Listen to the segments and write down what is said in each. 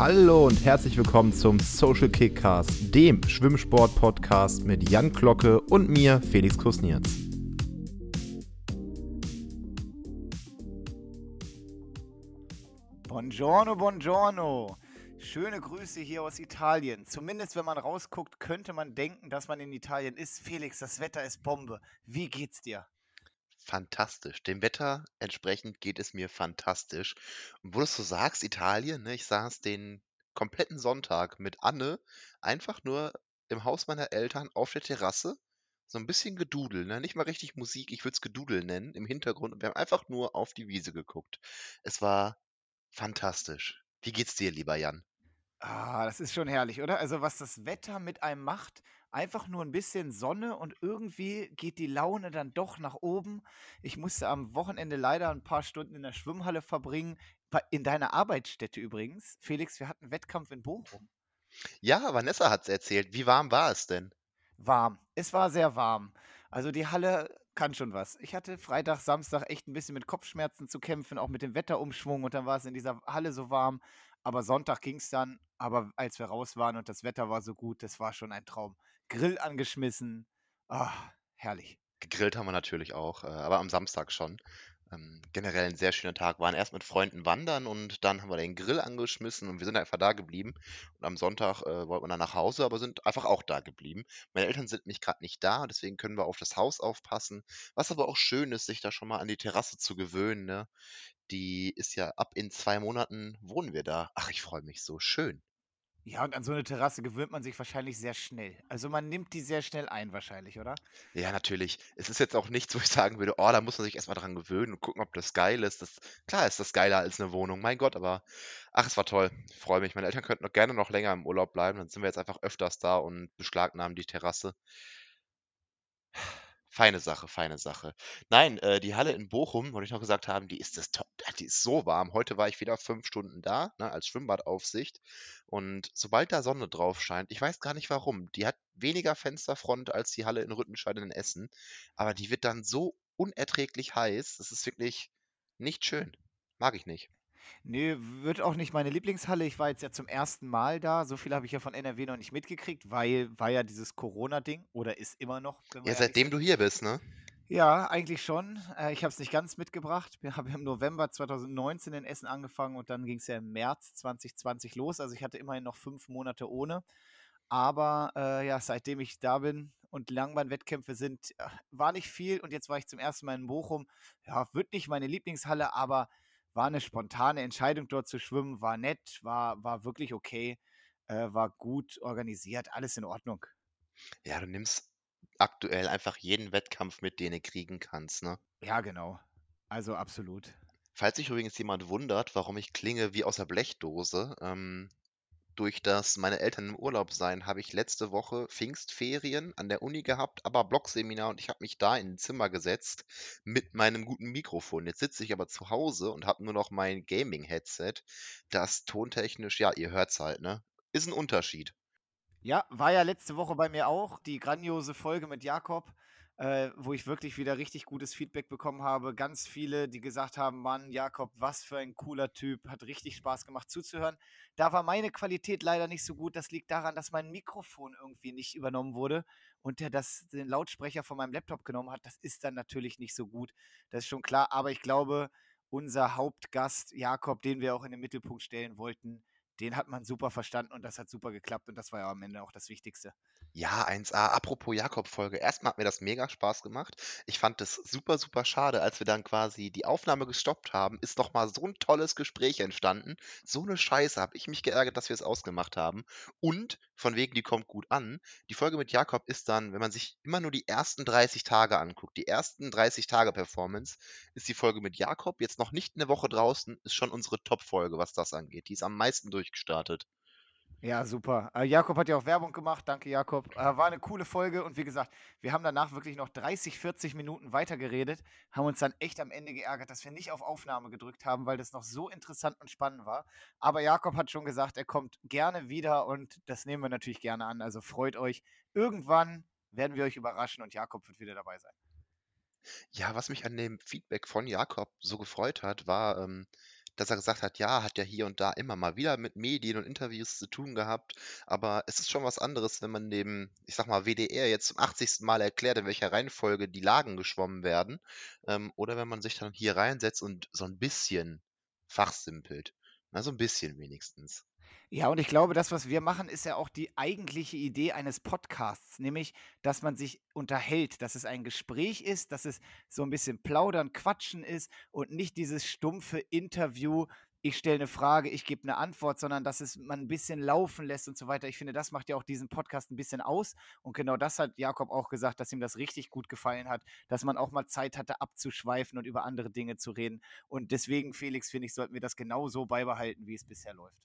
Hallo und herzlich willkommen zum Social Kickcast, dem Schwimmsport-Podcast mit Jan Glocke und mir, Felix Kusnierz. Buongiorno, buongiorno. Schöne Grüße hier aus Italien. Zumindest wenn man rausguckt, könnte man denken, dass man in Italien ist. Felix, das Wetter ist Bombe. Wie geht's dir? Fantastisch. Dem Wetter entsprechend geht es mir fantastisch. Und wo du es so sagst, Italien, ne, ich saß den kompletten Sonntag mit Anne einfach nur im Haus meiner Eltern auf der Terrasse, so ein bisschen Gedudel, ne? Nicht mal richtig Musik, ich würde es Gedudel nennen, im Hintergrund. Und wir haben einfach nur auf die Wiese geguckt. Es war fantastisch. Wie geht's dir, lieber Jan? Ah, das ist schon herrlich, oder? Also, was das Wetter mit einem macht, einfach nur ein bisschen Sonne und irgendwie geht die Laune dann doch nach oben. Ich musste am Wochenende leider ein paar Stunden in der Schwimmhalle verbringen, in deiner Arbeitsstätte übrigens. Felix, wir hatten Wettkampf in Bochum. Ja, Vanessa hat's erzählt. Wie warm war es denn? Warm. Es war sehr warm. Also, die Halle kann schon was. Ich hatte Freitag, Samstag echt ein bisschen mit Kopfschmerzen zu kämpfen, auch mit dem Wetterumschwung und dann war es in dieser Halle so warm. Aber Sonntag ging es dann, aber als wir raus waren und das Wetter war so gut, das war schon ein Traum. Grill angeschmissen. Ah, herrlich. Gegrillt haben wir natürlich auch, äh, aber am Samstag schon. Ähm, generell ein sehr schöner Tag. Waren erst mit Freunden wandern und dann haben wir den Grill angeschmissen und wir sind einfach da geblieben. Und am Sonntag äh, wollten wir dann nach Hause, aber sind einfach auch da geblieben. Meine Eltern sind nicht gerade nicht da, deswegen können wir auf das Haus aufpassen. Was aber auch schön ist, sich da schon mal an die Terrasse zu gewöhnen. Ne? Die ist ja ab in zwei Monaten wohnen wir da. Ach, ich freue mich so. Schön. Ja, und an so eine Terrasse gewöhnt man sich wahrscheinlich sehr schnell. Also, man nimmt die sehr schnell ein wahrscheinlich, oder? Ja, natürlich. Es ist jetzt auch nichts, wo ich sagen würde: „Oh, da muss man sich erst mal dran gewöhnen und gucken, ob das geil ist.“ Das klar ist das geiler als eine Wohnung, mein Gott, aber ach, es war toll. Ich freue mich. Meine Eltern könnten noch gerne noch länger im Urlaub bleiben, dann sind wir jetzt einfach öfters da und beschlagnahmen die Terrasse. Feine Sache, feine Sache. Nein, äh, die Halle in Bochum, wollte ich noch gesagt haben, die ist das top die ist so warm. Heute war ich wieder fünf Stunden da, ne, als Schwimmbadaufsicht. Und sobald da Sonne drauf scheint, ich weiß gar nicht warum, die hat weniger Fensterfront als die Halle in Rüttenscheid in Essen, aber die wird dann so unerträglich heiß. Das ist wirklich nicht schön. Mag ich nicht. Ne, wird auch nicht meine Lieblingshalle. Ich war jetzt ja zum ersten Mal da. So viel habe ich ja von NRW noch nicht mitgekriegt, weil war ja dieses Corona-Ding oder ist immer noch, Ja, seitdem sind. du hier bist, ne? Ja, eigentlich schon. Äh, ich habe es nicht ganz mitgebracht. Wir haben im November 2019 in Essen angefangen und dann ging es ja im März 2020 los. Also ich hatte immerhin noch fünf Monate ohne. Aber äh, ja, seitdem ich da bin und Langbahnwettkämpfe sind, äh, war nicht viel. Und jetzt war ich zum ersten Mal in Bochum. Ja, wird nicht meine Lieblingshalle, aber war eine spontane Entscheidung, dort zu schwimmen. War nett, war, war wirklich okay, äh, war gut organisiert, alles in Ordnung. Ja, du nimmst aktuell einfach jeden Wettkampf mit, den du kriegen kannst, ne? Ja, genau. Also absolut. Falls sich übrigens jemand wundert, warum ich klinge wie aus der Blechdose, ähm, durch das meine Eltern im Urlaub seien, habe ich letzte Woche Pfingstferien an der Uni gehabt, aber Blockseminar und ich habe mich da in ein Zimmer gesetzt mit meinem guten Mikrofon. Jetzt sitze ich aber zu Hause und habe nur noch mein Gaming-Headset, das tontechnisch, ja, ihr hört's halt, ne? Ist ein Unterschied. Ja, war ja letzte Woche bei mir auch die grandiose Folge mit Jakob, äh, wo ich wirklich wieder richtig gutes Feedback bekommen habe. Ganz viele, die gesagt haben, Mann, Jakob, was für ein cooler Typ, hat richtig Spaß gemacht zuzuhören. Da war meine Qualität leider nicht so gut. Das liegt daran, dass mein Mikrofon irgendwie nicht übernommen wurde und der das den Lautsprecher von meinem Laptop genommen hat. Das ist dann natürlich nicht so gut. Das ist schon klar, aber ich glaube, unser Hauptgast Jakob, den wir auch in den Mittelpunkt stellen wollten, den hat man super verstanden und das hat super geklappt und das war ja am Ende auch das Wichtigste. Ja, 1A. Apropos Jakob-Folge. Erstmal hat mir das mega Spaß gemacht. Ich fand es super, super schade, als wir dann quasi die Aufnahme gestoppt haben, ist noch mal so ein tolles Gespräch entstanden. So eine Scheiße habe ich mich geärgert, dass wir es ausgemacht haben. Und von wegen, die kommt gut an. Die Folge mit Jakob ist dann, wenn man sich immer nur die ersten 30 Tage anguckt, die ersten 30 Tage Performance, ist die Folge mit Jakob jetzt noch nicht eine Woche draußen, ist schon unsere Top-Folge, was das angeht. Die ist am meisten durchgestartet. Ja, super. Äh, Jakob hat ja auch Werbung gemacht. Danke, Jakob. Äh, war eine coole Folge und wie gesagt, wir haben danach wirklich noch 30, 40 Minuten weitergeredet, haben uns dann echt am Ende geärgert, dass wir nicht auf Aufnahme gedrückt haben, weil das noch so interessant und spannend war. Aber Jakob hat schon gesagt, er kommt gerne wieder und das nehmen wir natürlich gerne an. Also freut euch. Irgendwann werden wir euch überraschen und Jakob wird wieder dabei sein. Ja, was mich an dem Feedback von Jakob so gefreut hat, war, ähm, dass er gesagt hat, ja, hat ja hier und da immer mal wieder mit Medien und Interviews zu tun gehabt, aber es ist schon was anderes, wenn man dem, ich sag mal, WDR jetzt zum 80. Mal erklärt, in welcher Reihenfolge die Lagen geschwommen werden, ähm, oder wenn man sich dann hier reinsetzt und so ein bisschen fachsimpelt. Na, so ein bisschen wenigstens. Ja, und ich glaube, das, was wir machen, ist ja auch die eigentliche Idee eines Podcasts, nämlich, dass man sich unterhält, dass es ein Gespräch ist, dass es so ein bisschen plaudern, quatschen ist und nicht dieses stumpfe Interview, ich stelle eine Frage, ich gebe eine Antwort, sondern dass es man ein bisschen laufen lässt und so weiter. Ich finde, das macht ja auch diesen Podcast ein bisschen aus. Und genau das hat Jakob auch gesagt, dass ihm das richtig gut gefallen hat, dass man auch mal Zeit hatte, abzuschweifen und über andere Dinge zu reden. Und deswegen, Felix, finde ich, sollten wir das genau so beibehalten, wie es bisher läuft.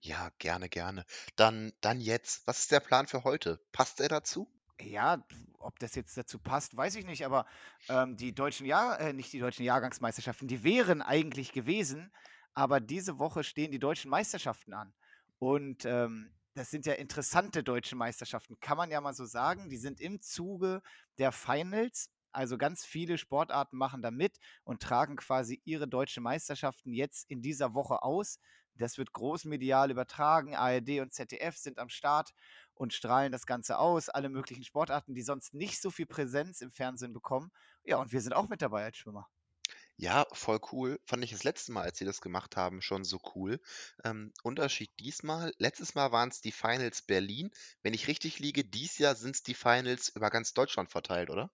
Ja, gerne, gerne. Dann, dann jetzt. Was ist der Plan für heute? Passt er dazu? Ja, ob das jetzt dazu passt, weiß ich nicht, aber ähm, die deutschen Jahr, äh, nicht die deutschen Jahrgangsmeisterschaften, die wären eigentlich gewesen, aber diese Woche stehen die deutschen Meisterschaften an. Und ähm, das sind ja interessante deutsche Meisterschaften, kann man ja mal so sagen. Die sind im Zuge der Finals. Also ganz viele Sportarten machen da mit und tragen quasi ihre deutschen Meisterschaften jetzt in dieser Woche aus. Das wird großmedial übertragen. ARD und ZDF sind am Start und strahlen das Ganze aus. Alle möglichen Sportarten, die sonst nicht so viel Präsenz im Fernsehen bekommen. Ja, und wir sind auch mit dabei als Schwimmer. Ja, voll cool. Fand ich das letzte Mal, als sie das gemacht haben, schon so cool. Ähm, Unterschied diesmal. Letztes Mal waren es die Finals Berlin. Wenn ich richtig liege, dies Jahr sind es die Finals über ganz Deutschland verteilt, oder?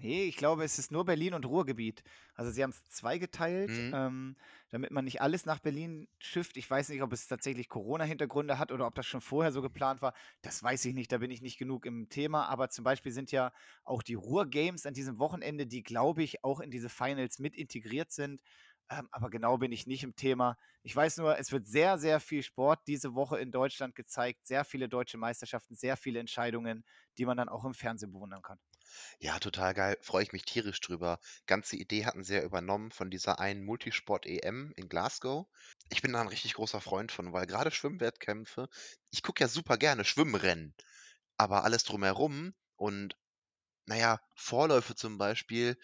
Nee, ich glaube, es ist nur Berlin und Ruhrgebiet. Also sie haben es zweigeteilt, Mhm. ähm, damit man nicht alles nach Berlin schifft. Ich weiß nicht, ob es tatsächlich Corona-Hintergründe hat oder ob das schon vorher so geplant war. Das weiß ich nicht, da bin ich nicht genug im Thema. Aber zum Beispiel sind ja auch die Ruhr-Games an diesem Wochenende, die, glaube ich, auch in diese Finals mit integriert sind. Ähm, aber genau bin ich nicht im Thema. Ich weiß nur, es wird sehr, sehr viel Sport diese Woche in Deutschland gezeigt. Sehr viele deutsche Meisterschaften, sehr viele Entscheidungen, die man dann auch im Fernsehen bewundern kann. Ja, total geil. Freue ich mich tierisch drüber. Ganze Idee hatten sie ja übernommen von dieser einen Multisport-EM in Glasgow. Ich bin da ein richtig großer Freund von, weil gerade Schwimmwettkämpfe, ich gucke ja super gerne Schwimmrennen, aber alles drumherum und naja, Vorläufe zum Beispiel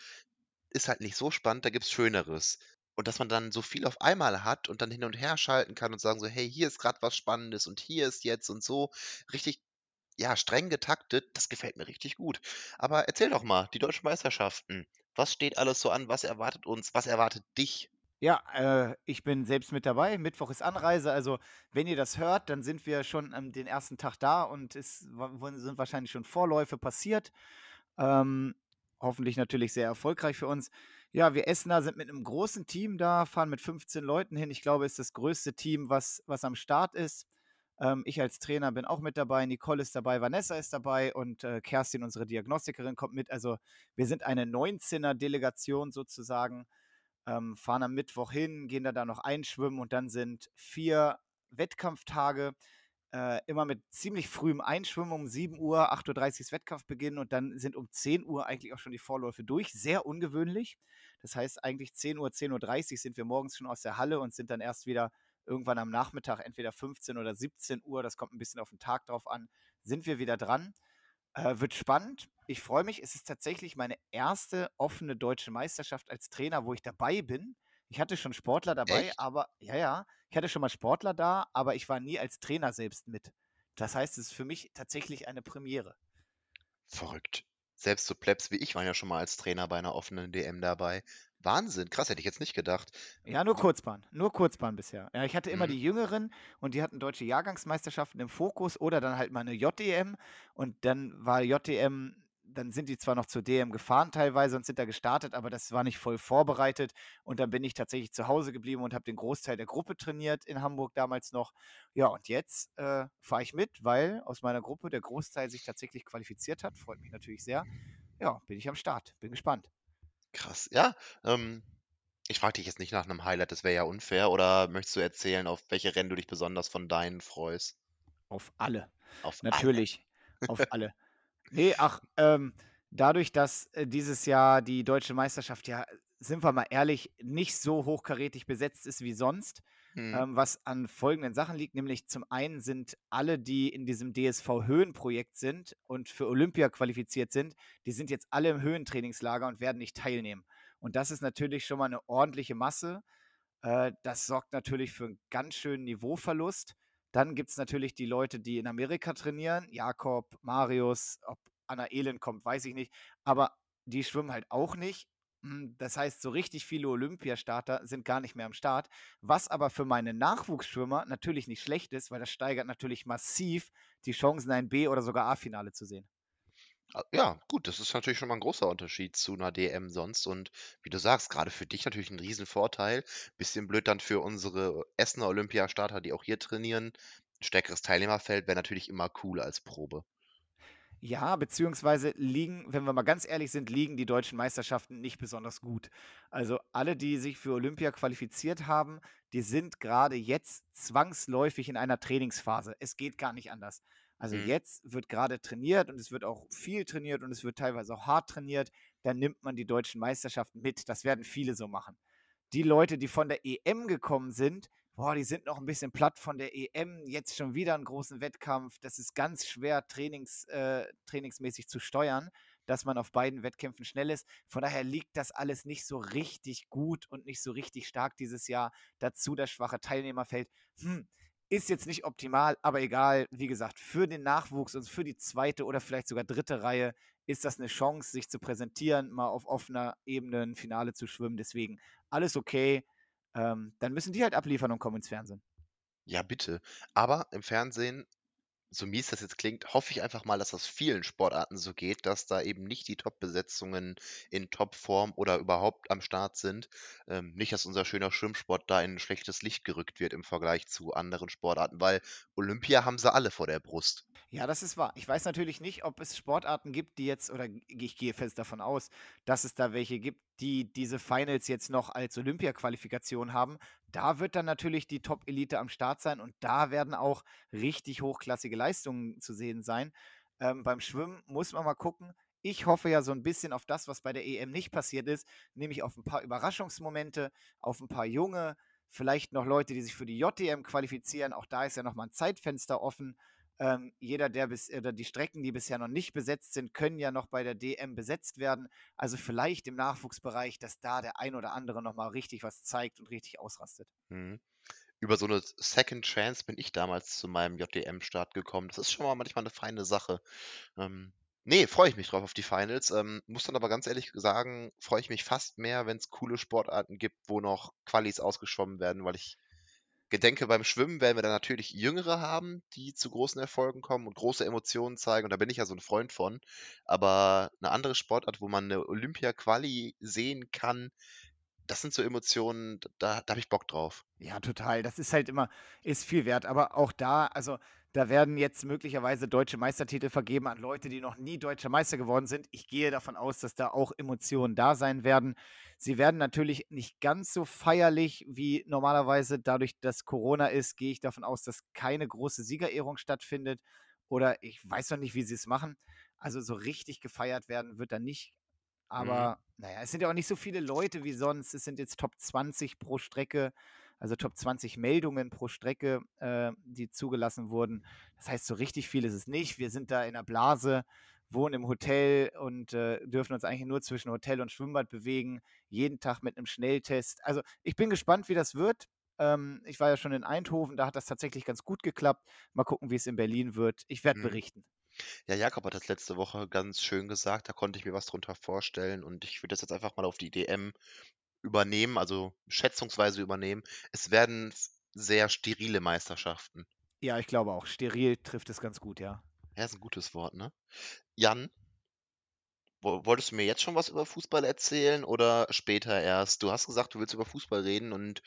ist halt nicht so spannend, da gibt's Schöneres. Und dass man dann so viel auf einmal hat und dann hin und her schalten kann und sagen so, hey, hier ist gerade was Spannendes und hier ist jetzt und so. Richtig ja, streng getaktet, das gefällt mir richtig gut. Aber erzähl doch mal, die deutschen Meisterschaften. Was steht alles so an? Was erwartet uns? Was erwartet dich? Ja, äh, ich bin selbst mit dabei. Mittwoch ist Anreise. Also, wenn ihr das hört, dann sind wir schon am den ersten Tag da und es sind wahrscheinlich schon Vorläufe passiert. Ähm, hoffentlich natürlich sehr erfolgreich für uns. Ja, wir Essener sind mit einem großen Team da, fahren mit 15 Leuten hin. Ich glaube, es ist das größte Team, was, was am Start ist. Ähm, ich als Trainer bin auch mit dabei, Nicole ist dabei, Vanessa ist dabei und äh, Kerstin, unsere Diagnostikerin, kommt mit. Also wir sind eine 19er-Delegation sozusagen, ähm, fahren am Mittwoch hin, gehen da, da noch einschwimmen und dann sind vier Wettkampftage äh, immer mit ziemlich frühem Einschwimmen um 7 Uhr, 8.30 Uhr ist Wettkampfbeginn und dann sind um 10 Uhr eigentlich auch schon die Vorläufe durch. Sehr ungewöhnlich. Das heißt, eigentlich 10 Uhr, 10.30 Uhr sind wir morgens schon aus der Halle und sind dann erst wieder irgendwann am Nachmittag, entweder 15 oder 17 Uhr, das kommt ein bisschen auf den Tag drauf an, sind wir wieder dran. Äh, wird spannend. Ich freue mich. Es ist tatsächlich meine erste offene deutsche Meisterschaft als Trainer, wo ich dabei bin. Ich hatte schon Sportler dabei, Echt? aber ja, ja, ich hatte schon mal Sportler da, aber ich war nie als Trainer selbst mit. Das heißt, es ist für mich tatsächlich eine Premiere. Verrückt. Selbst so Plebs wie ich waren ja schon mal als Trainer bei einer offenen DM dabei. Wahnsinn, krass, hätte ich jetzt nicht gedacht. Ja, nur Kurzbahn. Nur Kurzbahn bisher. Ja, ich hatte immer Mhm. die Jüngeren und die hatten deutsche Jahrgangsmeisterschaften im Fokus oder dann halt mal eine JDM und dann war JDM, dann sind die zwar noch zur DM gefahren teilweise und sind da gestartet, aber das war nicht voll vorbereitet und dann bin ich tatsächlich zu Hause geblieben und habe den Großteil der Gruppe trainiert in Hamburg damals noch. Ja, und jetzt äh, fahre ich mit, weil aus meiner Gruppe der Großteil sich tatsächlich qualifiziert hat. Freut mich natürlich sehr. Ja, bin ich am Start. Bin gespannt. Krass. Ja, ähm, ich frage dich jetzt nicht nach einem Highlight, das wäre ja unfair. Oder möchtest du erzählen, auf welche Rennen du dich besonders von deinen freust? Auf alle. Auf alle. Natürlich, auf alle. Nee, ach, ähm, dadurch, dass äh, dieses Jahr die deutsche Meisterschaft ja, sind wir mal ehrlich, nicht so hochkarätig besetzt ist wie sonst, Hm. ähm, was an folgenden Sachen liegt, nämlich zum einen sind alle, die in diesem DSV-Höhenprojekt sind und für Olympia qualifiziert sind, die sind jetzt alle im Höhentrainingslager und werden nicht teilnehmen. Und das ist natürlich schon mal eine ordentliche Masse. Äh, das sorgt natürlich für einen ganz schönen Niveauverlust. Dann gibt es natürlich die Leute, die in Amerika trainieren. Jakob, Marius, ob Anna Elend kommt, weiß ich nicht. Aber die schwimmen halt auch nicht. Hm, das heißt, so richtig viele Olympiastarter sind gar nicht mehr am Start. Was aber für meine Nachwuchsschwimmer natürlich nicht schlecht ist, weil das steigert natürlich massiv die Chancen, ein B- oder sogar A-Finale zu sehen. Ja, gut, das ist natürlich schon mal ein großer Unterschied zu einer DM sonst und wie du sagst, gerade für dich natürlich ein Riesenvorteil. Bisschen blöd dann für unsere Essener Olympiastarter, die auch hier trainieren. 'N stärkeres Teilnehmerfeld wäre natürlich immer cool als Probe. Ja, beziehungsweise liegen, wenn wir mal ganz ehrlich sind, liegen die deutschen Meisterschaften nicht besonders gut. Also alle, die sich für Olympia qualifiziert haben, die sind gerade jetzt zwangsläufig in einer Trainingsphase. Es geht gar nicht anders. Also Mhm. jetzt wird gerade trainiert und es wird auch viel trainiert und es wird teilweise auch hart trainiert. Dann nimmt man die deutschen Meisterschaften mit. Das werden viele so machen. Die Leute, die von der EM gekommen sind, boah, die sind noch ein bisschen platt von der EM. Jetzt schon wieder einen großen Wettkampf. Das ist ganz schwer trainings, äh, trainingsmäßig zu steuern, dass man auf beiden Wettkämpfen schnell ist. Von daher liegt das alles nicht so richtig gut und nicht so richtig stark dieses Jahr. Dazu das schwache Teilnehmerfeld. Hm, ist jetzt nicht optimal, aber egal. Wie gesagt, für den Nachwuchs und für die zweite oder vielleicht sogar dritte Reihe ist das eine Chance, sich zu präsentieren, mal auf offener Ebene ein Finale zu schwimmen. Deswegen alles okay. Ähm, dann müssen die halt abliefern und kommen ins Fernsehen. Ja, bitte. Aber im Fernsehen, so mies das jetzt klingt, hoffe ich einfach mal, dass das vielen Sportarten so geht, dass da eben nicht die Top-Besetzungen in Topform oder überhaupt am Start sind. Ähm, nicht, dass unser schöner Schwimmsport da in 'n schlechtes Licht gerückt wird im Vergleich zu anderen Sportarten, weil Olympia haben sie alle vor der Brust. Ja, das ist wahr. Ich weiß natürlich nicht, ob es Sportarten gibt, die jetzt, oder ich gehe fest davon aus, dass es da welche gibt, die diese Finals jetzt noch als Olympia-Qualifikation haben. Da wird dann natürlich die Top-Elite am Start sein und da werden auch richtig hochklassige Leistungen zu sehen sein. Ähm, beim Schwimmen muss man mal gucken. Ich hoffe ja so ein bisschen auf das, was bei der EM nicht passiert ist, nämlich auf ein paar Überraschungsmomente, auf ein paar junge, vielleicht noch Leute, die sich für die JDM qualifizieren. Auch da ist ja noch mal ein Zeitfenster offen. Ähm, jeder, der bis, oder die Strecken, die bisher noch nicht besetzt sind, können ja noch bei der DM besetzt werden. Also vielleicht im Nachwuchsbereich, dass da der ein oder andere nochmal richtig was zeigt und richtig ausrastet. Mhm. Über so eine Second Chance bin ich damals zu meinem JDM-Start gekommen. Das ist schon mal manchmal eine feine Sache. Ähm, ne, freue ich mich drauf auf die Finals. Ähm, muss dann aber ganz ehrlich sagen, freue ich mich fast mehr, wenn es coole Sportarten gibt, wo noch Qualis ausgeschwommen werden, weil ich gedenke, beim Schwimmen werden wir dann natürlich Jüngere haben, die zu großen Erfolgen kommen und große Emotionen zeigen und da bin ich ja so ein Freund von. Aber eine andere Sportart, wo man eine Olympia-Quali sehen kann, das sind so Emotionen, da da habe ich Bock drauf. Ja, total. Das ist halt immer, ist viel wert. Aber auch da, also da werden jetzt möglicherweise deutsche Meistertitel vergeben an Leute, die noch nie deutscher Meister geworden sind. Ich gehe davon aus, dass da auch Emotionen da sein werden. Sie werden natürlich nicht ganz so feierlich wie normalerweise. Dadurch, dass Corona ist, gehe ich davon aus, dass keine große Siegerehrung stattfindet. Oder ich weiß noch nicht, wie sie es machen. Also so richtig gefeiert werden wird da nicht. Mhm. Aber naja, es sind ja auch nicht so viele Leute wie sonst. Es sind jetzt Top 20 pro Strecke, also Top 20 Meldungen pro Strecke, äh, die zugelassen wurden. Das heißt, so richtig viel ist es nicht. Wir sind da in der Blase, wohnen im Hotel und äh, dürfen uns eigentlich nur zwischen Hotel und Schwimmbad bewegen, jeden Tag mit einem Schnelltest. Also ich bin gespannt, wie das wird. Ähm, ich war ja schon in Eindhoven, da hat das tatsächlich ganz gut geklappt. Mal gucken, wie es in Berlin wird. Ich werde Mhm. berichten. Ja, Jakob hat das letzte Woche ganz schön gesagt, da konnte ich mir was drunter vorstellen und ich würde das jetzt einfach mal auf die DM übernehmen, also schätzungsweise übernehmen. Es werden sehr sterile Meisterschaften. Ja, ich glaube auch. Steril trifft es ganz gut, ja. Ja, ist 'n gutes Wort, ne? Jan, wo wolltest du mir jetzt schon was über Fußball erzählen oder später erst? Du hast gesagt, du willst über Fußball reden und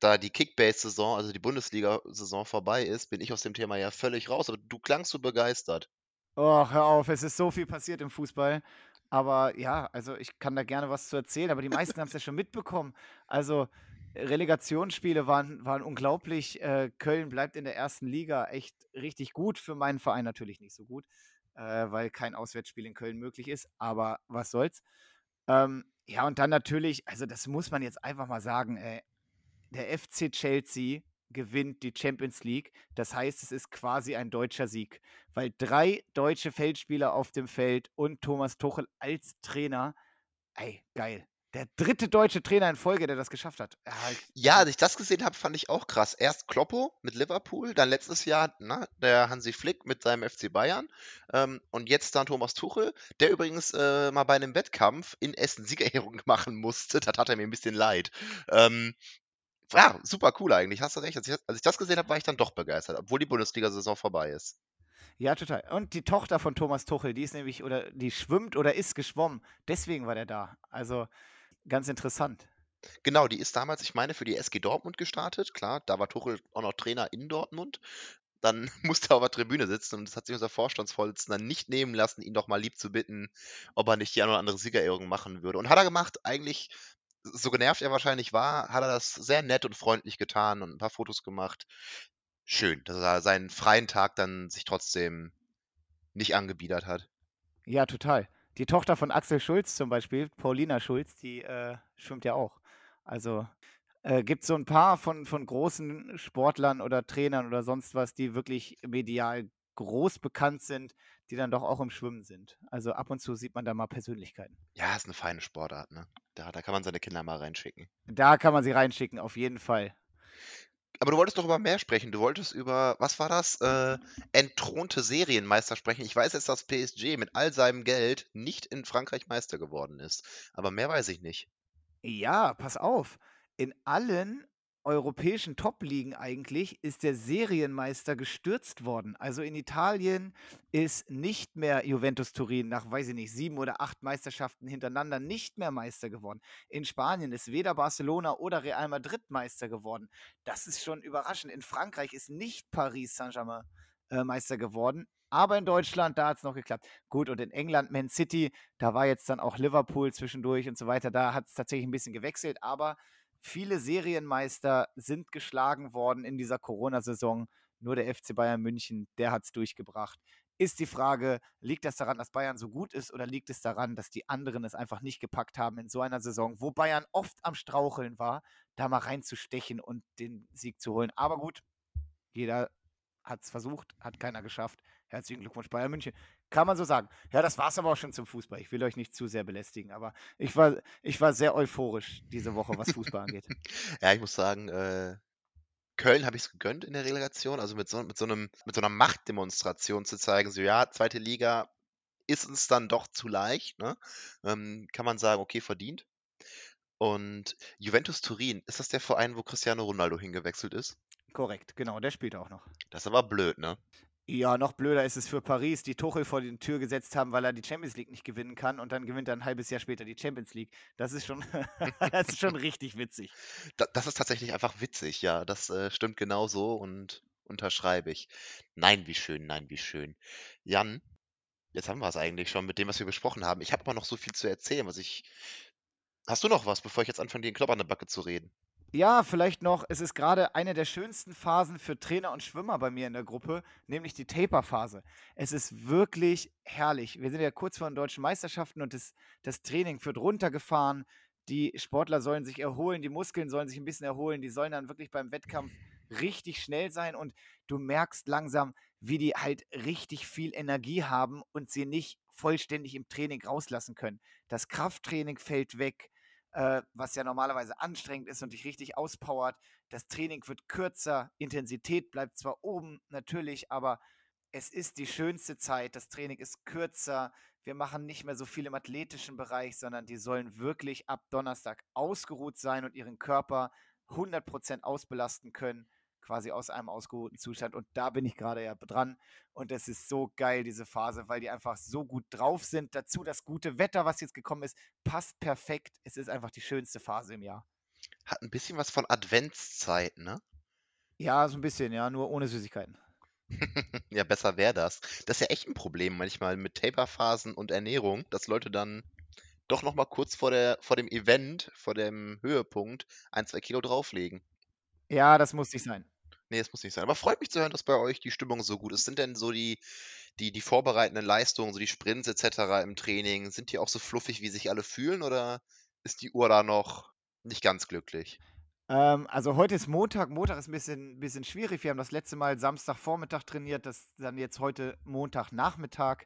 da die Kickbase-Saison, also die Bundesliga-Saison vorbei ist, bin ich aus dem Thema ja völlig raus, aber du klangst so begeistert. Oh, hör auf, es ist so viel passiert im Fußball. Aber ja, also ich kann da gerne was zu erzählen, aber die meisten haben es ja schon mitbekommen. Also Relegationsspiele waren, waren unglaublich. Äh, Köln bleibt in der ersten Liga echt richtig gut. Für meinen Verein natürlich nicht so gut, äh, weil kein Auswärtsspiel in Köln möglich ist. Aber was soll's. Ähm, ja, und dann natürlich, also das muss man jetzt einfach mal sagen, ey, der FC Chelsea gewinnt die Champions League. Das heißt, es ist quasi ein deutscher Sieg, weil drei deutsche Feldspieler auf dem Feld und Thomas Tuchel als Trainer, ey, geil. Der dritte deutsche Trainer in Folge, der das geschafft hat. Ja, als ich das gesehen habe, fand ich auch krass. Erst Kloppo mit Liverpool, dann letztes Jahr na, ne, der Hansi Flick mit seinem FC Bayern ähm, und jetzt dann Thomas Tuchel, der übrigens äh, mal bei einem Wettkampf in Essen Siegerehrung machen musste. Das hat er mir ein bisschen leid. Ähm, ja, super cool eigentlich, hast du recht. Als ich, als ich das gesehen habe, war ich dann doch begeistert, obwohl die Bundesliga-Saison vorbei ist. Ja, total. Und die Tochter von Thomas Tuchel, die ist nämlich, oder die schwimmt oder ist geschwommen. Deswegen war der da. Also ganz interessant. Genau, die ist damals, ich meine, für die SG Dortmund gestartet. Klar, da war Tuchel auch noch Trainer in Dortmund. Dann musste er auf der Tribüne sitzen und das hat sich unser Vorstandsvorsitzender nicht nehmen lassen, ihn doch mal lieb zu bitten, ob er nicht die eine oder andere Siegerehrung machen würde. Und hat er gemacht, eigentlich, so genervt er wahrscheinlich war, hat er das sehr nett und freundlich getan und ein paar Fotos gemacht schön, dass er seinen freien Tag dann sich trotzdem nicht angebiedert hat. Ja, total. Die Tochter von Axel Schulz zum Beispiel, Paulina Schulz, die äh, schwimmt ja auch. Also äh, gibt es so ein paar von, von großen Sportlern oder Trainern oder sonst was, die wirklich medial groß bekannt sind, die dann doch auch im Schwimmen sind. Also ab und zu sieht man da mal Persönlichkeiten. Ja, ist eine feine Sportart, ne? Da, da kann man seine Kinder mal reinschicken. Da kann man sie reinschicken, auf jeden Fall. Aber du wolltest doch über mehr sprechen. Du wolltest über, was war das? Äh, entthronte Serienmeister sprechen. Ich weiß jetzt, dass PSG mit all seinem Geld nicht in Frankreich Meister geworden ist. Aber mehr weiß ich nicht. Ja, pass auf. In allen europäischen Top-Ligen eigentlich ist der Serienmeister gestürzt worden. Also in Italien ist nicht mehr Juventus Turin nach, weiß ich nicht, sieben oder acht Meisterschaften hintereinander nicht mehr Meister geworden. In Spanien ist weder Barcelona oder Real Madrid Meister geworden. Das ist schon überraschend. In Frankreich ist nicht Paris Saint-Germain äh, Meister geworden. Aber in Deutschland, da hat es noch geklappt. Gut, und in England, Man City, da war jetzt dann auch Liverpool zwischendurch und so weiter. Da hat es tatsächlich ein bisschen gewechselt, aber Viele Serienmeister sind geschlagen worden in dieser Corona-Saison. Nur der FC Bayern München, der hat es durchgebracht. Ist die Frage, liegt das daran, dass Bayern so gut ist oder liegt es daran, dass die anderen es einfach nicht gepackt haben in so einer Saison, wo Bayern oft am Straucheln war, da mal reinzustechen und den Sieg zu holen? Aber gut, jeder hat es versucht, hat keiner geschafft. Herzlichen Glückwunsch, Bayern München. Kann man so sagen. Ja, das war es aber auch schon zum Fußball. Ich will euch nicht zu sehr belästigen, aber ich war, ich war sehr euphorisch diese Woche, was Fußball angeht. Ja, ich muss sagen, äh, Köln habe ich es gegönnt in der Relegation, also mit so, mit, so einem, mit so einer Machtdemonstration zu zeigen, so ja, zweite Liga ist uns dann doch zu leicht, ne? Ähm, kann man sagen, okay, verdient. Und Juventus Turin, ist das der Verein, wo Cristiano Ronaldo hingewechselt ist? Korrekt, genau, der spielt auch noch. Das ist aber blöd, ne? Ja, noch blöder ist es für Paris, die Tuchel vor die Tür gesetzt haben, weil er die Champions League nicht gewinnen kann und dann gewinnt er ein halbes Jahr später die Champions League. Das ist schon, das ist schon richtig witzig. Da, das ist tatsächlich einfach witzig, ja. Das äh, stimmt genau so und unterschreibe ich. Nein, wie schön, nein, wie schön. Jan, jetzt haben wir es eigentlich schon mit dem, was wir besprochen haben. Ich habe aber noch so viel zu erzählen, was ich. Hast du noch was, bevor ich jetzt anfange, den Klopp an der Backe zu reden? Ja, vielleicht noch, es ist gerade eine der schönsten Phasen für Trainer und Schwimmer bei mir in der Gruppe, nämlich die Taper-Phase. Es ist wirklich herrlich. Wir sind ja kurz vor den deutschen Meisterschaften und das, das Training wird runtergefahren. Die Sportler sollen sich erholen, die Muskeln sollen sich ein bisschen erholen, die sollen dann wirklich beim Wettkampf richtig schnell sein und du merkst langsam, wie die halt richtig viel Energie haben und sie nicht vollständig im Training rauslassen können. Das Krafttraining fällt weg äh, was ja normalerweise anstrengend ist und dich richtig auspowert. Das Training wird kürzer, Intensität bleibt zwar oben natürlich, aber es ist die schönste Zeit. Das Training ist kürzer. Wir machen nicht mehr so viel im athletischen Bereich, sondern die sollen wirklich ab Donnerstag ausgeruht sein und ihren Körper 100% ausbelasten können quasi aus einem ausgeruhten Zustand. Und da bin ich gerade ja dran. Und es ist so geil, diese Phase, weil die einfach so gut drauf sind. Dazu das gute Wetter, was jetzt gekommen ist, passt perfekt. Es ist einfach die schönste Phase im Jahr. Hat ein bisschen was von Adventszeit, ne? Ja, so ein bisschen, ja, nur ohne Süßigkeiten. ja, besser wäre das. Das ist ja echt ein Problem manchmal mit Taperphasen und Ernährung, dass Leute dann doch noch mal kurz vor, der, vor dem Event, vor dem Höhepunkt, ein, zwei Kilo drauflegen. Ja, das muss nicht sein. Nee, es muss nicht sein. Aber freut mich zu hören, dass bei euch die Stimmung so gut ist. Sind denn so die, die, die vorbereitenden Leistungen, so die Sprints etc. im Training, sind die auch so fluffig, wie sich alle fühlen oder ist die Uhr da noch nicht ganz glücklich? Ähm, also heute ist Montag. Montag ist ein bisschen, bisschen schwierig. Wir haben das letzte Mal Samstagvormittag trainiert, das dann jetzt heute Montagnachmittag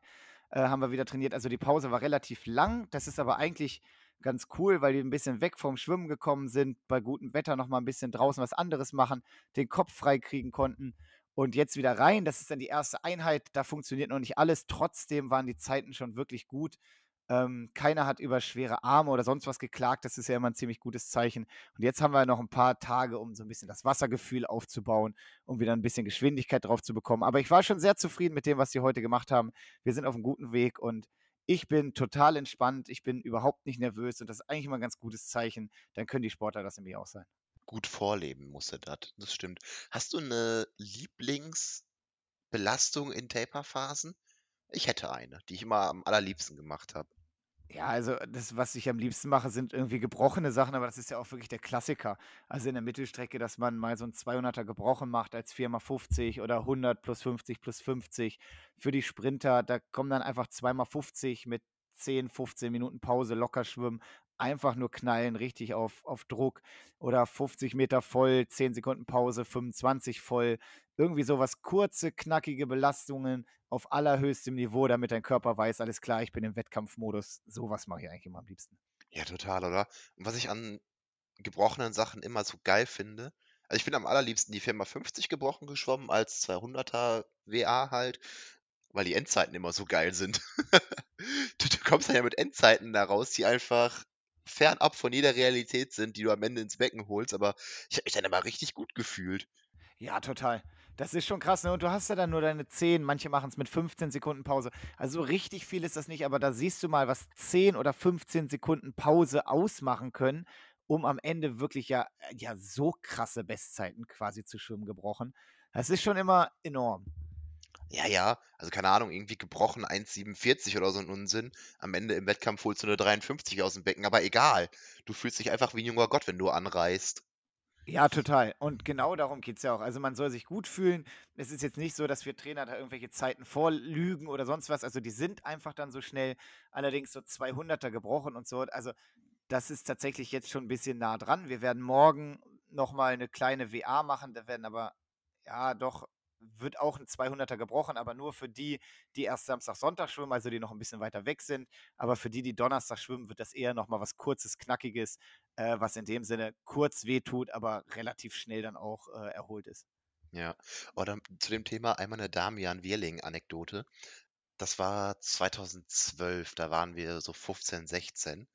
äh, haben wir wieder trainiert. Also die Pause war relativ lang. Das ist aber eigentlich ganz cool, weil die ein bisschen weg vom Schwimmen gekommen sind, bei gutem Wetter noch mal ein bisschen draußen was anderes machen, den Kopf frei kriegen konnten und jetzt wieder rein. Das ist dann die erste Einheit, da funktioniert noch nicht alles. Trotzdem waren die Zeiten schon wirklich gut. Ähm, keiner hat über schwere Arme oder sonst was geklagt. Das ist ja immer ein ziemlich gutes Zeichen. Und jetzt haben wir noch ein paar Tage, um so ein bisschen das Wassergefühl aufzubauen, um wieder ein bisschen Geschwindigkeit drauf zu bekommen. Aber ich war schon sehr zufrieden mit dem, was sie heute gemacht haben. Wir sind auf einem guten Weg und ich bin total entspannt. Ich bin überhaupt nicht nervös und das ist eigentlich immer ein ganz gutes Zeichen. Dann können die Sportler das nämlich auch sein. Gut vorleben musste das, das stimmt. Hast du eine Lieblingsbelastung in Taper-Phasen? Ich hätte eine, die ich immer am allerliebsten gemacht habe. Ja, also das, was ich am liebsten mache, sind irgendwie gebrochene Sachen, aber das ist ja auch wirklich der Klassiker. Also in der Mittelstrecke, dass man mal so ein 200er gebrochen macht als 4x50 oder 100 plus 50 plus 50. Für die Sprinter, da kommen dann einfach 2x50 mit 10, 15 Minuten Pause locker schwimmen einfach nur knallen, richtig auf, auf Druck oder 50 Meter voll, 10 Sekunden Pause, 25 voll. Irgendwie sowas, kurze, knackige Belastungen auf allerhöchstem Niveau, damit dein Körper weiß, alles klar, ich bin im Wettkampfmodus. Sowas mache ich eigentlich immer am liebsten. Ja, total, oder? Und was ich an gebrochenen Sachen immer so geil finde, also ich bin am allerliebsten die Firma 50 gebrochen geschwommen als 200er WA halt, weil die Endzeiten immer so geil sind. du, du kommst dann ja mit Endzeiten da raus, die einfach fernab von jeder Realität sind, die du am Ende ins Becken holst, aber ich habe mich dann immer richtig gut gefühlt. Ja, total. Das ist schon krass, ne? Und du hast ja dann nur deine 10, manche machen es mit 15 Sekunden Pause. Also richtig viel ist das nicht, aber da siehst du mal, was 10 oder 15 Sekunden Pause ausmachen können, um am Ende wirklich ja, ja so krasse Bestzeiten quasi zu schwimmen gebrochen. Das ist schon immer enorm. Ja, ja, also keine Ahnung, irgendwie gebrochen 1,47 oder so ein Unsinn. Am Ende im Wettkampf holst du eine 53 aus dem Becken, aber egal. Du fühlst dich einfach wie ein junger Gott, wenn du anreist. Ja, total. Und genau darum geht es ja auch. Also man soll sich gut fühlen. Es ist jetzt nicht so, dass wir Trainer da irgendwelche Zeiten vorlügen oder sonst was. Also die sind einfach dann so schnell. Allerdings so 200er gebrochen und so. Also das ist tatsächlich jetzt schon ein bisschen nah dran. Wir werden morgen nochmal eine kleine WA machen. Da werden aber ja doch wird auch ein 200er gebrochen, aber nur für die, die erst Samstag, Sonntag schwimmen, also die noch ein bisschen weiter weg sind. Aber für die, die Donnerstag schwimmen, wird das eher nochmal was Kurzes, Knackiges, äh, was in dem Sinne kurz wehtut, aber relativ schnell dann auch äh, erholt ist. Ja, oder zu dem Thema einmal eine Damian Wierling-Anekdote. Das war 2012, da waren wir so 15, 16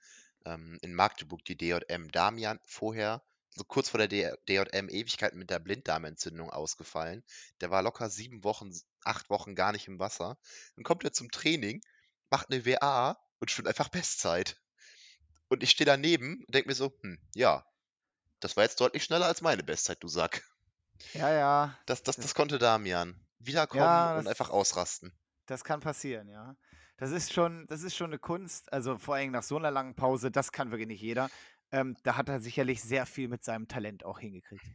ähm, in Magdeburg, die DJM. Damian vorher so kurz vor der DJM Ewigkeiten mit der Blinddarmentzündung ausgefallen. Der war locker sieben Wochen, acht Wochen gar nicht im Wasser. Dann kommt er zum Training, macht eine WA und schwimmt einfach Bestzeit. Und ich stehe daneben und denke mir so, hm, ja, das war jetzt deutlich schneller als meine Bestzeit, du Sack. Ja, ja. Das, das, das konnte Damian. Wiederkommen ja, und einfach ausrasten. Das kann passieren, ja. Das ist schon, das ist schon eine Kunst. Also vor allem nach so einer langen Pause, das kann wirklich nicht jeder. Ähm, da hat er sicherlich sehr viel mit seinem Talent auch hingekriegt.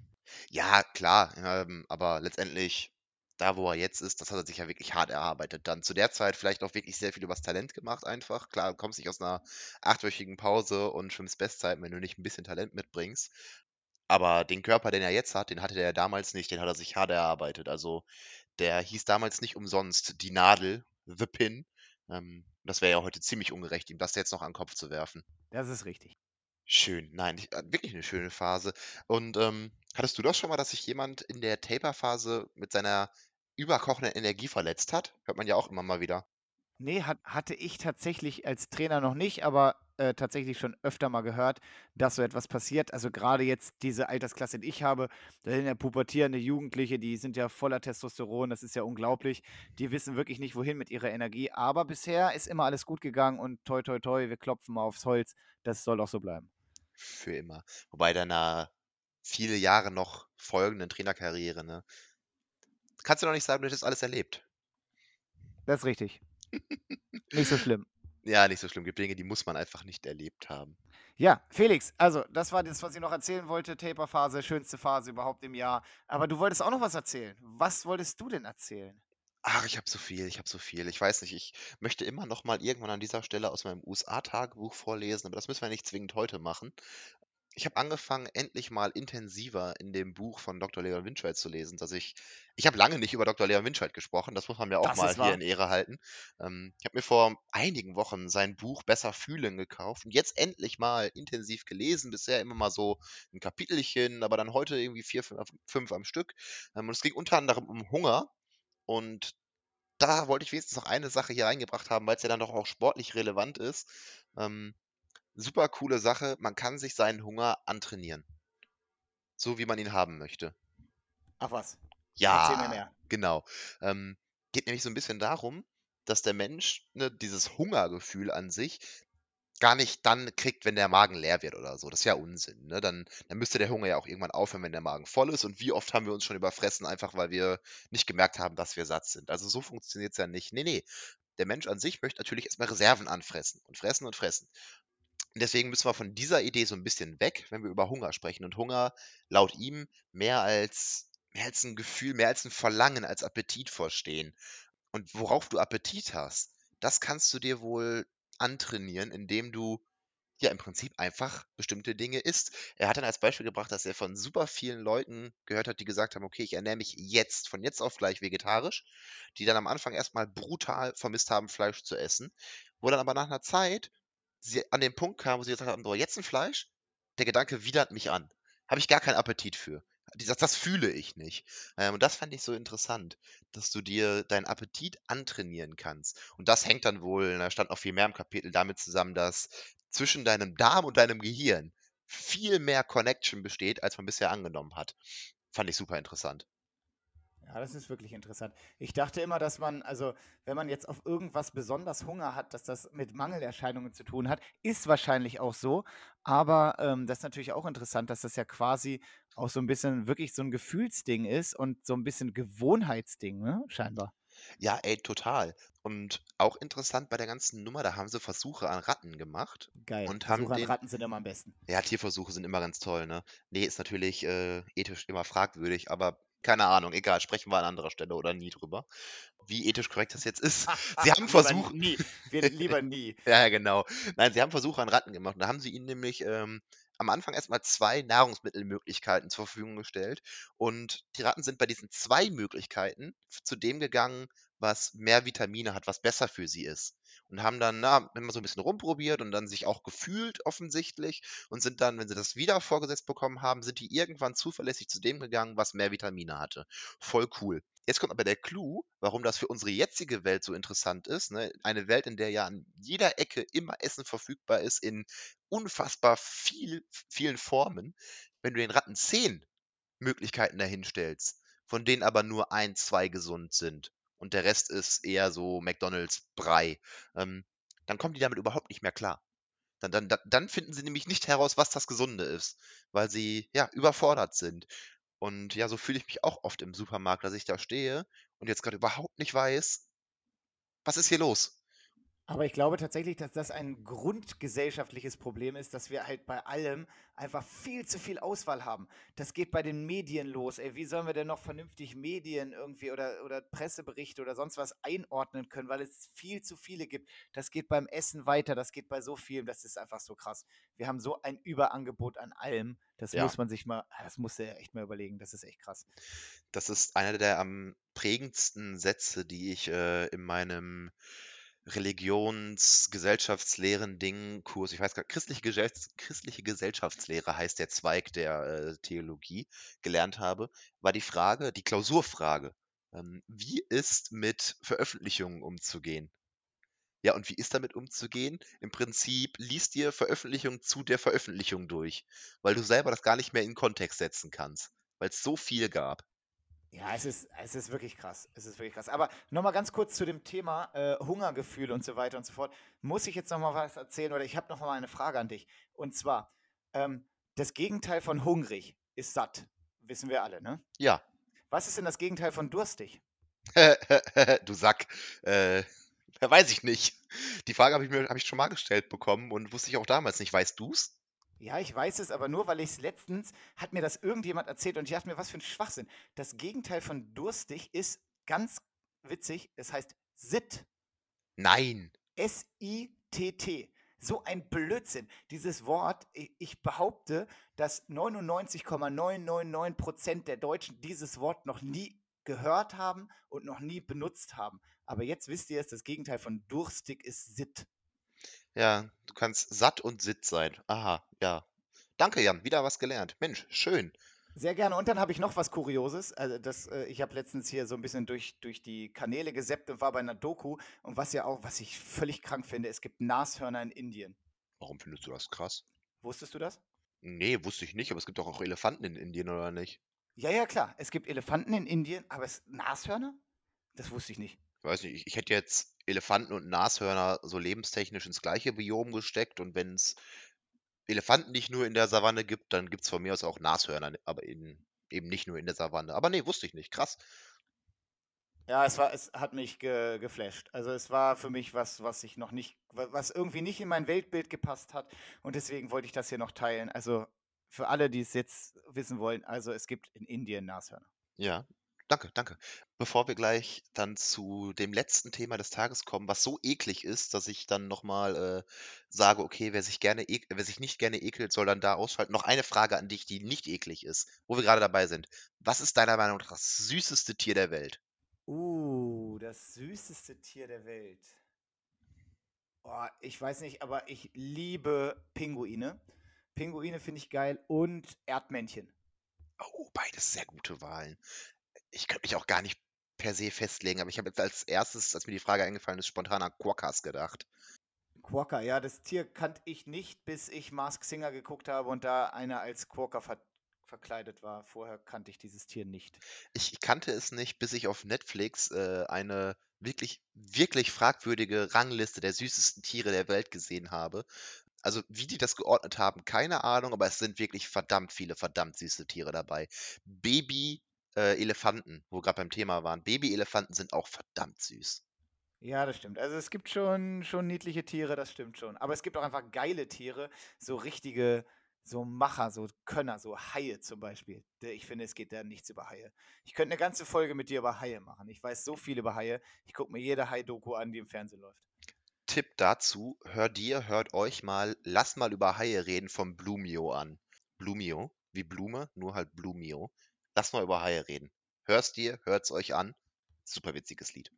Ja, klar, ähm, aber letztendlich, da wo er jetzt ist, das hat er sich ja wirklich hart erarbeitet. Dann zu der Zeit vielleicht auch wirklich sehr viel übers Talent gemacht einfach. Klar, du kommst nicht aus einer achtwöchigen Pause und schwimmst Bestzeit, wenn du nicht ein bisschen Talent mitbringst. Aber den Körper, den er jetzt hat, den hatte der damals nicht, den hat er sich hart erarbeitet. Also der hieß damals nicht umsonst die Nadel, The Pin. Ähm, das wäre ja heute ziemlich ungerecht, ihm das jetzt noch an den Kopf zu werfen. Das ist richtig. Schön. Nein, äh, wirklich eine schöne Phase. Und, ähm, hattest du das schon mal, dass sich jemand in der Taper-Phase mit seiner überkochenden Energie verletzt hat? Hört man ja auch immer mal wieder. Nee, hat, hatte ich tatsächlich als Trainer noch nicht, aber äh, tatsächlich schon öfter mal gehört, dass so etwas passiert. Also gerade jetzt diese Altersklasse, die ich habe, da sind ja pubertierende Jugendliche, die sind ja voller Testosteron, das ist ja unglaublich. Die wissen wirklich nicht, wohin mit ihrer Energie. Aber bisher ist immer alles gut gegangen und toi, toi, toi, wir klopfen mal aufs Holz. Das soll auch so bleiben. Für immer. Wobei deiner viele Jahre noch folgenden Trainerkarriere, ne? Kannst du noch nicht sagen, du hättest alles erlebt. Das ist richtig. nicht so schlimm. Ja, nicht so schlimm. Gibt Dinge, die muss man einfach nicht erlebt haben. Ja, Felix, also das war das, was ich noch erzählen wollte. Taper-Phase, schönste Phase überhaupt im Jahr. Aber du wolltest auch noch was erzählen. Was wolltest du denn erzählen? Ach, ich habe so viel, ich habe so viel. Ich weiß nicht, ich möchte immer noch mal irgendwann an dieser Stelle aus meinem USA-Tagebuch vorlesen, aber das müssen wir nicht zwingend heute machen. Ich habe angefangen, endlich mal intensiver in dem Buch von Dr. Leon Winscheid zu lesen, dass ich ich habe lange nicht über Dr. Leon Winscheid gesprochen, das muss man mir auch Das mal ist hier wahr. in Ehre halten. Ähm, ich habe mir vor einigen Wochen sein Buch Besser fühlen gekauft und jetzt endlich mal intensiv gelesen. Bisher immer mal so ein Kapitelchen, aber dann heute irgendwie vier, fünf, fünf am Stück. Ähm, und es ging unter anderem um Hunger und da wollte ich wenigstens noch eine Sache hier reingebracht haben, weil es ja dann doch auch sportlich relevant ist. Ähm, super coole Sache, man kann sich seinen Hunger antrainieren. So wie man ihn haben möchte. Ach was. Erzähl mir Ja, mehr. genau. Ähm, geht nämlich so ein bisschen darum, dass der Mensch, ne, dieses Hungergefühl an sich gar nicht dann kriegt, wenn der Magen leer wird oder so. Das ist ja Unsinn, ne? Dann dann müsste der Hunger ja auch irgendwann aufhören, wenn der Magen voll ist. Und wie oft haben wir uns schon überfressen, einfach weil wir nicht gemerkt haben, dass wir satt sind. Also, so funktioniert's ja nicht. Ne, ne. Der Mensch an sich möchte natürlich erst mal Reserven anfressen und fressen und fressen. Deswegen müssen wir von dieser Idee so ein bisschen weg, wenn wir über Hunger sprechen. Und Hunger laut ihm mehr als mehr als 'n Gefühl, mehr als ein Verlangen, als Appetit verstehen. Und worauf du Appetit hast, das kannst du dir wohl antrainieren, indem du ja im Prinzip einfach bestimmte Dinge isst. Er hat dann als Beispiel gebracht, dass er von super vielen Leuten gehört hat, die gesagt haben: „Okay, ich ernähre mich jetzt von jetzt auf gleich vegetarisch“, die dann am Anfang erst mal brutal vermisst haben, Fleisch zu essen, wo dann aber nach einer Zeit sie an den Punkt kamen, wo sie gesagt haben: „So, jetzt ein Fleisch?“ Der Gedanke widert mich an. Habe ich gar keinen Appetit für. Sagt: „Das fühle ich nicht.“ Ähm, und das fand ich so interessant, dass du dir deinen Appetit antrainieren kannst. Und das hängt dann wohl, da stand noch viel mehr im Kapitel, damit zusammen, dass zwischen deinem Darm und deinem Gehirn viel mehr Connection besteht, als man bisher angenommen hat. Fand ich super interessant. Ja, das ist wirklich interessant. Ich dachte immer, dass man, also wenn man jetzt auf irgendwas besonders Hunger hat, dass das mit Mangelerscheinungen zu tun hat. Ist wahrscheinlich auch so. Aber ähm, das ist natürlich auch interessant, dass das ja quasi auch so ein bisschen wirklich so ein Gefühlsding ist und so ein bisschen Gewohnheitsding, ne? Scheinbar. Ja, ey, total. Und auch interessant bei der ganzen Nummer, da haben sie Versuche an Ratten gemacht Geil. und haben Versuche an den Ratten sind immer am besten. Ja, Tierversuche sind immer ganz toll, ne? Ne, ist natürlich, äh, ethisch immer fragwürdig, aber keine Ahnung, egal, sprechen wir an anderer Stelle oder nie drüber, wie ethisch korrekt das jetzt ist. Sie haben lieber Versuch nie. Wir, lieber nie. ja, genau. Nein, sie haben Versuche an Ratten gemacht und da haben sie ihnen nämlich, ähm, am Anfang erst mal 2 Nahrungsmittelmöglichkeiten zur Verfügung gestellt und die Ratten sind bei diesen 2 Möglichkeiten zu dem gegangen, was mehr Vitamine hat, was besser für sie ist. Und haben dann, na, immer so 'n bisschen rumprobiert und dann sich auch gefühlt offensichtlich und sind dann, wenn sie das wieder vorgesetzt bekommen haben, sind die irgendwann zuverlässig zu dem gegangen, was mehr Vitamine hatte. Voll cool. Jetzt kommt aber der Clou, warum das für unsere jetzige Welt so interessant ist, ne? Eine Welt, in der ja an jeder Ecke immer Essen verfügbar ist in unfassbar viel vielen Formen. Wenn du den Ratten 10 Möglichkeiten dahinstellst, von denen aber nur 1, 2 gesund sind und der Rest ist eher so McDonald's-Brei, ähm, dann kommen die damit überhaupt nicht mehr klar. Dann dann da dann finden sie nämlich nicht heraus, was das Gesunde ist, weil sie, ja, überfordert sind. Und ja, so fühle ich mich auch oft im Supermarkt, dass ich da stehe und jetzt grad überhaupt nicht weiß: „Was ist hier los?“ Aber ich glaube tatsächlich, dass das ein grundgesellschaftliches Problem ist, dass wir halt bei allem einfach viel zu viel Auswahl haben. Das geht bei den Medien los. Ey, wie sollen wir denn noch vernünftig Medien irgendwie oder, oder Presseberichte oder sonst was einordnen können, weil es viel zu viele gibt. Das geht beim Essen weiter, das geht bei so vielen, das ist einfach so krass. Wir haben so ein Überangebot an allem. Das Ja. muss man sich mal, das muss er echt mal überlegen. Das ist echt krass. Das ist einer der am prägendsten Sätze, die ich, äh, in meinem Religions-Gesellschaftslehren-Ding-Kurs ich weiß gar christliche Gesells christliche Gesellschaftslehre heißt der Zweig der, äh, Theologie, gelernt habe, war die Frage die Klausurfrage, ähm: „Wie ist mit Veröffentlichungen umzugehen?“ Ja, und wie ist damit umzugehen? Im Prinzip liest dir Veröffentlichung zu der Veröffentlichung durch, weil du selber das gar nicht mehr in Kontext setzen kannst, weil's so viel gab. Ja, es ist, es ist wirklich krass. Es ist wirklich krass. Aber nochmal ganz kurz zu dem Thema äh, Hungergefühl und so weiter und so fort. Muss ich jetzt nochmal was erzählen oder ich habe nochmal eine Frage an dich. Und zwar, ähm, das Gegenteil von hungrig ist satt. Wissen wir alle, ne? Ja. Was ist denn das Gegenteil von durstig? Du Sack. Äh, weiß ich nicht. Die Frage habe ich mir habe ich schon mal gestellt bekommen und wusste ich auch damals nicht. Weißt du's? Ja, ich weiß es, aber nur weil ich es letztens, hat mir das irgendjemand erzählt und ich dachte mir, was für ein Schwachsinn. Das Gegenteil von durstig ist ganz witzig, es heißt Sitt. Nein. S-I-T-T. So ein Blödsinn. Dieses Wort, ich behaupte, dass 99,999 Prozent der Deutschen dieses Wort noch nie gehört haben und noch nie benutzt haben. Aber jetzt wisst ihr es, das Gegenteil von durstig ist Sitt. Ja, du kannst satt und Sitt sein. Aha, ja. Danke, Jan. Wieder was gelernt. Mensch, schön. Sehr gerne. Und dann habe ich noch was Kurioses. Also das, äh, ich habe letztens hier so ein bisschen durch, durch die Kanäle geseppt und war bei einer Doku. Und was ja auch, was ich völlig krank finde, es gibt Nashörner in Indien. Warum findest du das krass? Wusstest du das? Nee, wusste ich nicht, aber es gibt doch auch Elefanten in Indien, oder nicht? Ja, ja, klar. Es gibt Elefanten in Indien, aber es Nashörner? Das wusste ich nicht. Ich weiß nicht, ich, ich hätte jetzt Elefanten und Nashörner so lebenstechnisch ins gleiche Biom gesteckt und wenn es Elefanten nicht nur in der Savanne gibt, dann gibt es von mir aus auch Nashörner, aber in, eben nicht nur in der Savanne. Aber nee, wusste ich nicht. Krass. Ja, es war, es hat mich ge, geflasht. Also es war für mich was, was ich noch nicht, was irgendwie nicht in mein Weltbild gepasst hat. Und deswegen wollte ich das hier noch teilen. Also für alle, die es jetzt wissen wollen, also es gibt in Indien Nashörner. Ja, Danke, danke. Bevor wir gleich dann zu dem letzten Thema des Tages kommen, was so eklig ist, dass ich dann nochmal äh, sage, okay, wer sich gerne ek wer sich nicht gerne ekelt, soll dann da ausschalten. Noch eine Frage an dich, die nicht eklig ist, wo wir gerade dabei sind. Was ist deiner Meinung nach das süßeste Tier der Welt? Uh, das süßeste Tier der Welt. Oh, ich weiß nicht, aber ich liebe Pinguine. Pinguine finde ich geil und Erdmännchen. Oh, beides sehr gute Wahlen ich könnte mich auch gar nicht per se festlegen, aber ich habe jetzt als erstes, als mir die Frage eingefallen ist, spontan an Quokkas gedacht. Quokka, ja, das Tier kannte ich nicht, bis ich Mask Singer geguckt habe und da einer als Quokka ver verkleidet war. Vorher kannte ich dieses Tier nicht. Ich kannte es nicht, bis ich auf Netflix äh, eine wirklich, wirklich fragwürdige Rangliste der süßesten Tiere der Welt gesehen habe. Also wie die das geordnet haben, keine Ahnung, aber es sind wirklich verdammt viele, verdammt süße Tiere dabei. Baby äh, Elefanten, wo gerade beim Thema waren. Babyelefanten sind auch verdammt süß. Ja, das stimmt. Also es gibt schon, schon niedliche Tiere, das stimmt schon. Aber es gibt auch einfach geile Tiere, so richtige, so Macher, so Könner, so Haie zum Beispiel. Ich finde, es geht da nichts über Haie. Ich könnte eine ganze Folge mit dir über Haie machen. Ich weiß so viel über Haie. Ich gucke mir jede Hai-Doku an, die im Fernsehen läuft. Tipp dazu, hört dir, hört euch mal, lass mal über Haie reden vom Blumio an. Blumio, wie Blume, nur halt Blumio. Lass mal über Haie reden. Hörst dir, hört's euch an. Super witziges Lied.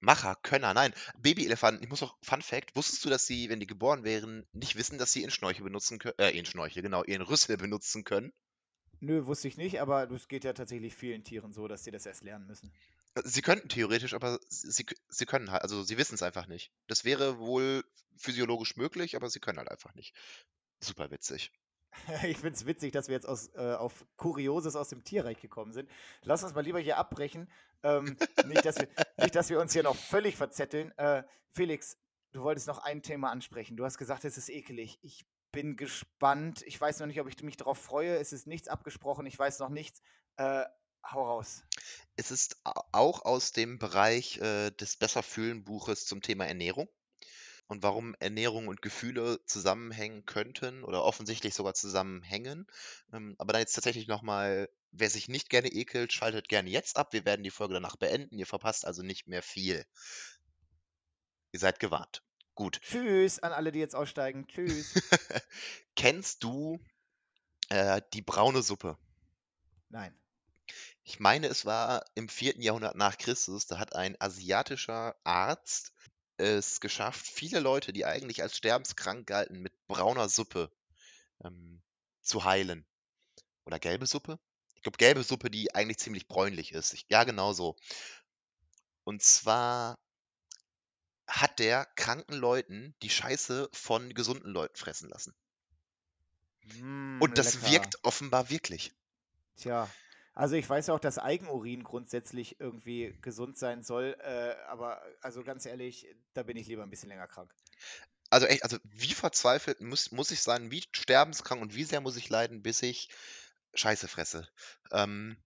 Macher, Könner, nein. Babyelefanten, ich muss auch, Fun Fact, wusstest du, dass sie, wenn die geboren wären, nicht wissen, dass sie ihren Schnorchel benutzen können, äh, ihren Schnorchel, genau, ihren Rüssel benutzen können? Nö, wusste ich nicht, aber es geht ja tatsächlich vielen Tieren so, dass sie das erst lernen müssen. Sie könnten theoretisch, aber sie, sie können halt, also sie wissen es einfach nicht. Das wäre wohl physiologisch möglich, aber sie können halt einfach nicht. Super witzig. Ich finde es witzig, dass wir jetzt aus, äh, auf Kurioses aus dem Tierreich gekommen sind. Lass uns mal lieber hier abbrechen. Ähm, nicht, dass wir, nicht, dass wir uns hier noch völlig verzetteln. Äh, Felix, du wolltest noch ein Thema ansprechen. Du hast gesagt, es ist ekelig. Ich bin gespannt. Ich weiß noch nicht, ob ich mich darauf freue. Es ist nichts abgesprochen. Ich weiß noch nichts. Äh, hau raus. Es ist auch aus dem Bereich äh, des Besserfühlen-Buches zum Thema Ernährung und warum Ernährung und Gefühle zusammenhängen könnten oder offensichtlich sogar zusammenhängen. Ähm, aber dann jetzt tatsächlich nochmal, wer sich nicht gerne ekelt, schaltet gerne jetzt ab. Wir werden die Folge danach beenden. Ihr verpasst also nicht mehr viel. Ihr seid gewarnt. Gut. Tschüss an alle, die jetzt aussteigen. Tschüss. Kennst du äh, die braune Suppe? Nein. Ich meine, es war im vierten Jahrhundert nach Christus, da hat ein asiatischer Arzt es geschafft, viele Leute, die eigentlich als sterbenskrank galten, mit brauner Suppe ähm, zu heilen. Oder gelbe Suppe? Ich glaube, gelbe Suppe, die eigentlich ziemlich bräunlich ist. Ich, ja, genau so. Und zwar hat der kranken Leuten die Scheiße von gesunden Leuten fressen lassen. Mm, Und das lecker. wirkt offenbar wirklich. Tja, also ich weiß auch, dass Eigenurin grundsätzlich irgendwie gesund sein soll, äh, aber also ganz ehrlich, da bin ich lieber ein bisschen länger krank. Also echt, also wie verzweifelt muss, muss ich sein, wie sterbenskrank und wie sehr muss ich leiden, bis ich Scheiße fresse. Ähm,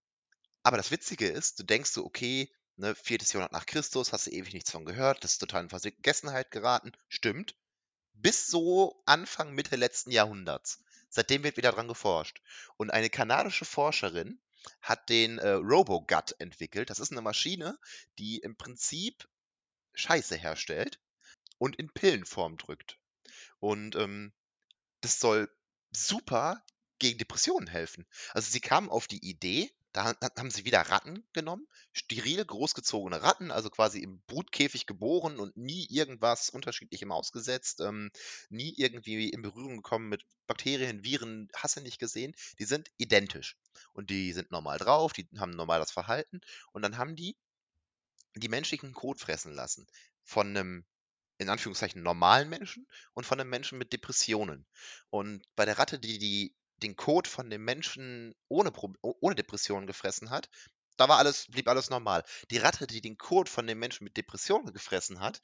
aber das Witzige ist, du denkst so, okay, ne, viertes Jahrhundert nach Christus, hast du ewig nichts von gehört, das ist total in Vergessenheit geraten. Stimmt. Bis so Anfang, Mitte letzten Jahrhunderts. Seitdem wird wieder dran geforscht. Und eine kanadische Forscherin hat den äh, RoboGut entwickelt. Das ist eine Maschine, die im Prinzip Scheiße herstellt und in Pillenform drückt. Und ähm, das soll super gegen Depressionen helfen. Also sie kamen auf die Idee, da haben sie wieder Ratten genommen, steril großgezogene Ratten, also quasi im Brutkäfig geboren und nie irgendwas Unterschiedlichem ausgesetzt, ähm, nie irgendwie in Berührung gekommen mit Bakterien, Viren, hast du nicht gesehen. Die sind identisch. Und die sind normal drauf, die haben normal das Verhalten. Und dann haben die die menschlichen Kot fressen lassen. Von einem in Anführungszeichen normalen Menschen und von einem Menschen mit Depressionen. Und bei der Ratte, die, die den Kot von dem Menschen ohne, ohne Depressionen gefressen hat, da war alles, blieb alles normal. Die Ratte, die den Kot von dem Menschen mit Depressionen gefressen hat,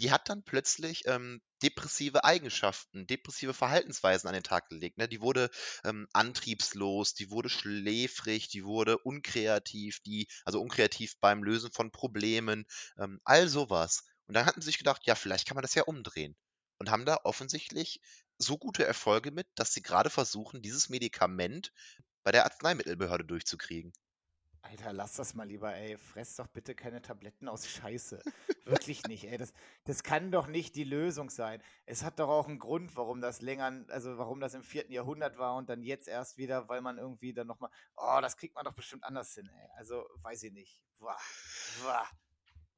die hat dann plötzlich ähm, depressive Eigenschaften, depressive Verhaltensweisen an den Tag gelegt. Ne? Die wurde ähm, antriebslos, die wurde schläfrig, die wurde unkreativ, die, also unkreativ beim Lösen von Problemen, ähm, all sowas. Und dann hatten sie sich gedacht, ja, vielleicht kann man das ja umdrehen. Und haben da offensichtlich so gute Erfolge mit, dass sie gerade versuchen, dieses Medikament bei der Arzneimittelbehörde durchzukriegen. Alter, lass das mal lieber, ey. Fress doch bitte keine Tabletten aus Scheiße. Wirklich nicht, ey. Das, das kann doch nicht die Lösung sein. Es hat doch auch einen Grund, warum das länger, also warum das im vierten Jahrhundert war und dann jetzt erst wieder, weil man irgendwie dann nochmal, oh, das kriegt man doch bestimmt anders hin, ey. Also, weiß ich nicht. Wah, wah.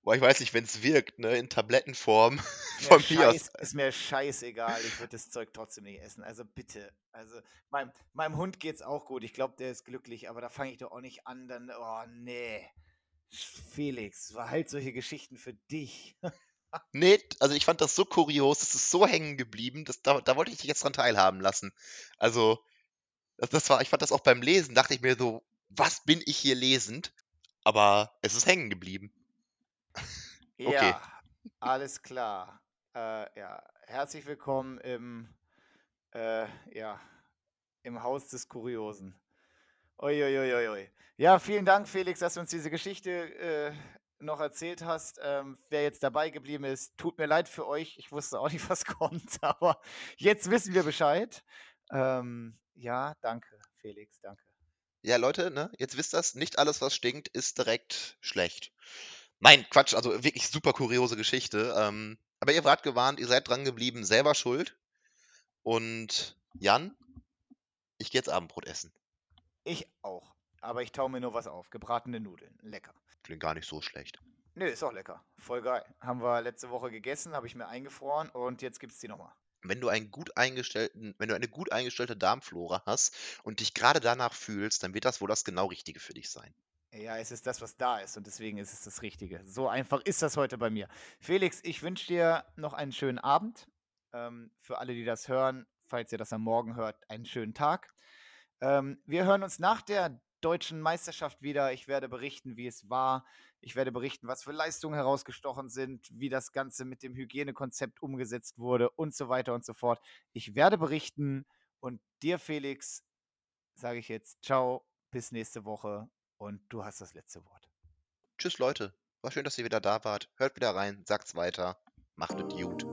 Boah, ich weiß nicht, wenn es wirkt, ne, in Tablettenform von mir aus. Ist mir scheißegal, ich würde das Zeug trotzdem nicht essen. Also bitte. Also meinem, meinem Hund geht's auch gut. Ich glaube, der ist glücklich, aber da fange ich doch auch nicht an, dann, oh nee. Felix, halt solche Geschichten für dich. nee, also ich fand das so kurios, das ist so hängen geblieben, das, da, da wollte ich dich jetzt dran teilhaben lassen. Also, das, das war, ich fand das auch beim Lesen, dachte ich mir so, was bin ich hier lesend? Aber es ist hängen geblieben. Okay. Ja, alles klar. Äh, ja, herzlich willkommen im, äh, ja, im Haus des Kuriosen. Uiuiuiui. Ja, vielen Dank, Felix, dass du uns diese Geschichte äh, noch erzählt hast. Ähm, wer jetzt dabei geblieben ist, tut mir leid für euch. Ich wusste auch nicht, was kommt, aber jetzt wissen wir Bescheid. Ähm, ja, danke, Felix, danke. Ja, Leute, ne, jetzt wisst ihr nicht alles, was stinkt, ist direkt schlecht. Nein, Quatsch, also wirklich super kuriose Geschichte. Ähm, aber ihr wart gewarnt, ihr seid dran geblieben, selber schuld. Und Jan, ich gehe jetzt Abendbrot essen. Ich auch. Aber ich taue mir nur was auf. Gebratene Nudeln. Lecker. Klingt gar nicht so schlecht. Nö, ist auch lecker. Voll geil. Haben wir letzte Woche gegessen, habe ich mir eingefroren und jetzt gibt es die nochmal. Wenn du einen gut eingestellten, wenn du eine gut eingestellte Darmflora hast und dich gerade danach fühlst, dann wird das wohl das genau Richtige für dich sein. Ja, es ist das, was da ist und deswegen ist es das Richtige. So einfach ist das heute bei mir. Felix, ich wünsche dir noch einen schönen Abend. Ähm, für alle, die das hören, falls ihr das am Morgen hört, einen schönen Tag. Ähm, wir hören uns nach der deutschen Meisterschaft wieder. Ich werde berichten, wie es war. Ich werde berichten, was für Leistungen herausgestochen sind, wie das Ganze mit dem Hygienekonzept umgesetzt wurde und so weiter und so fort. Ich werde berichten und dir, Felix, sage ich jetzt ciao, bis nächste Woche und du hast das letzte Wort. Tschüss Leute, war schön, dass ihr wieder da wart. Hört wieder rein, sagt's weiter, macht es gut.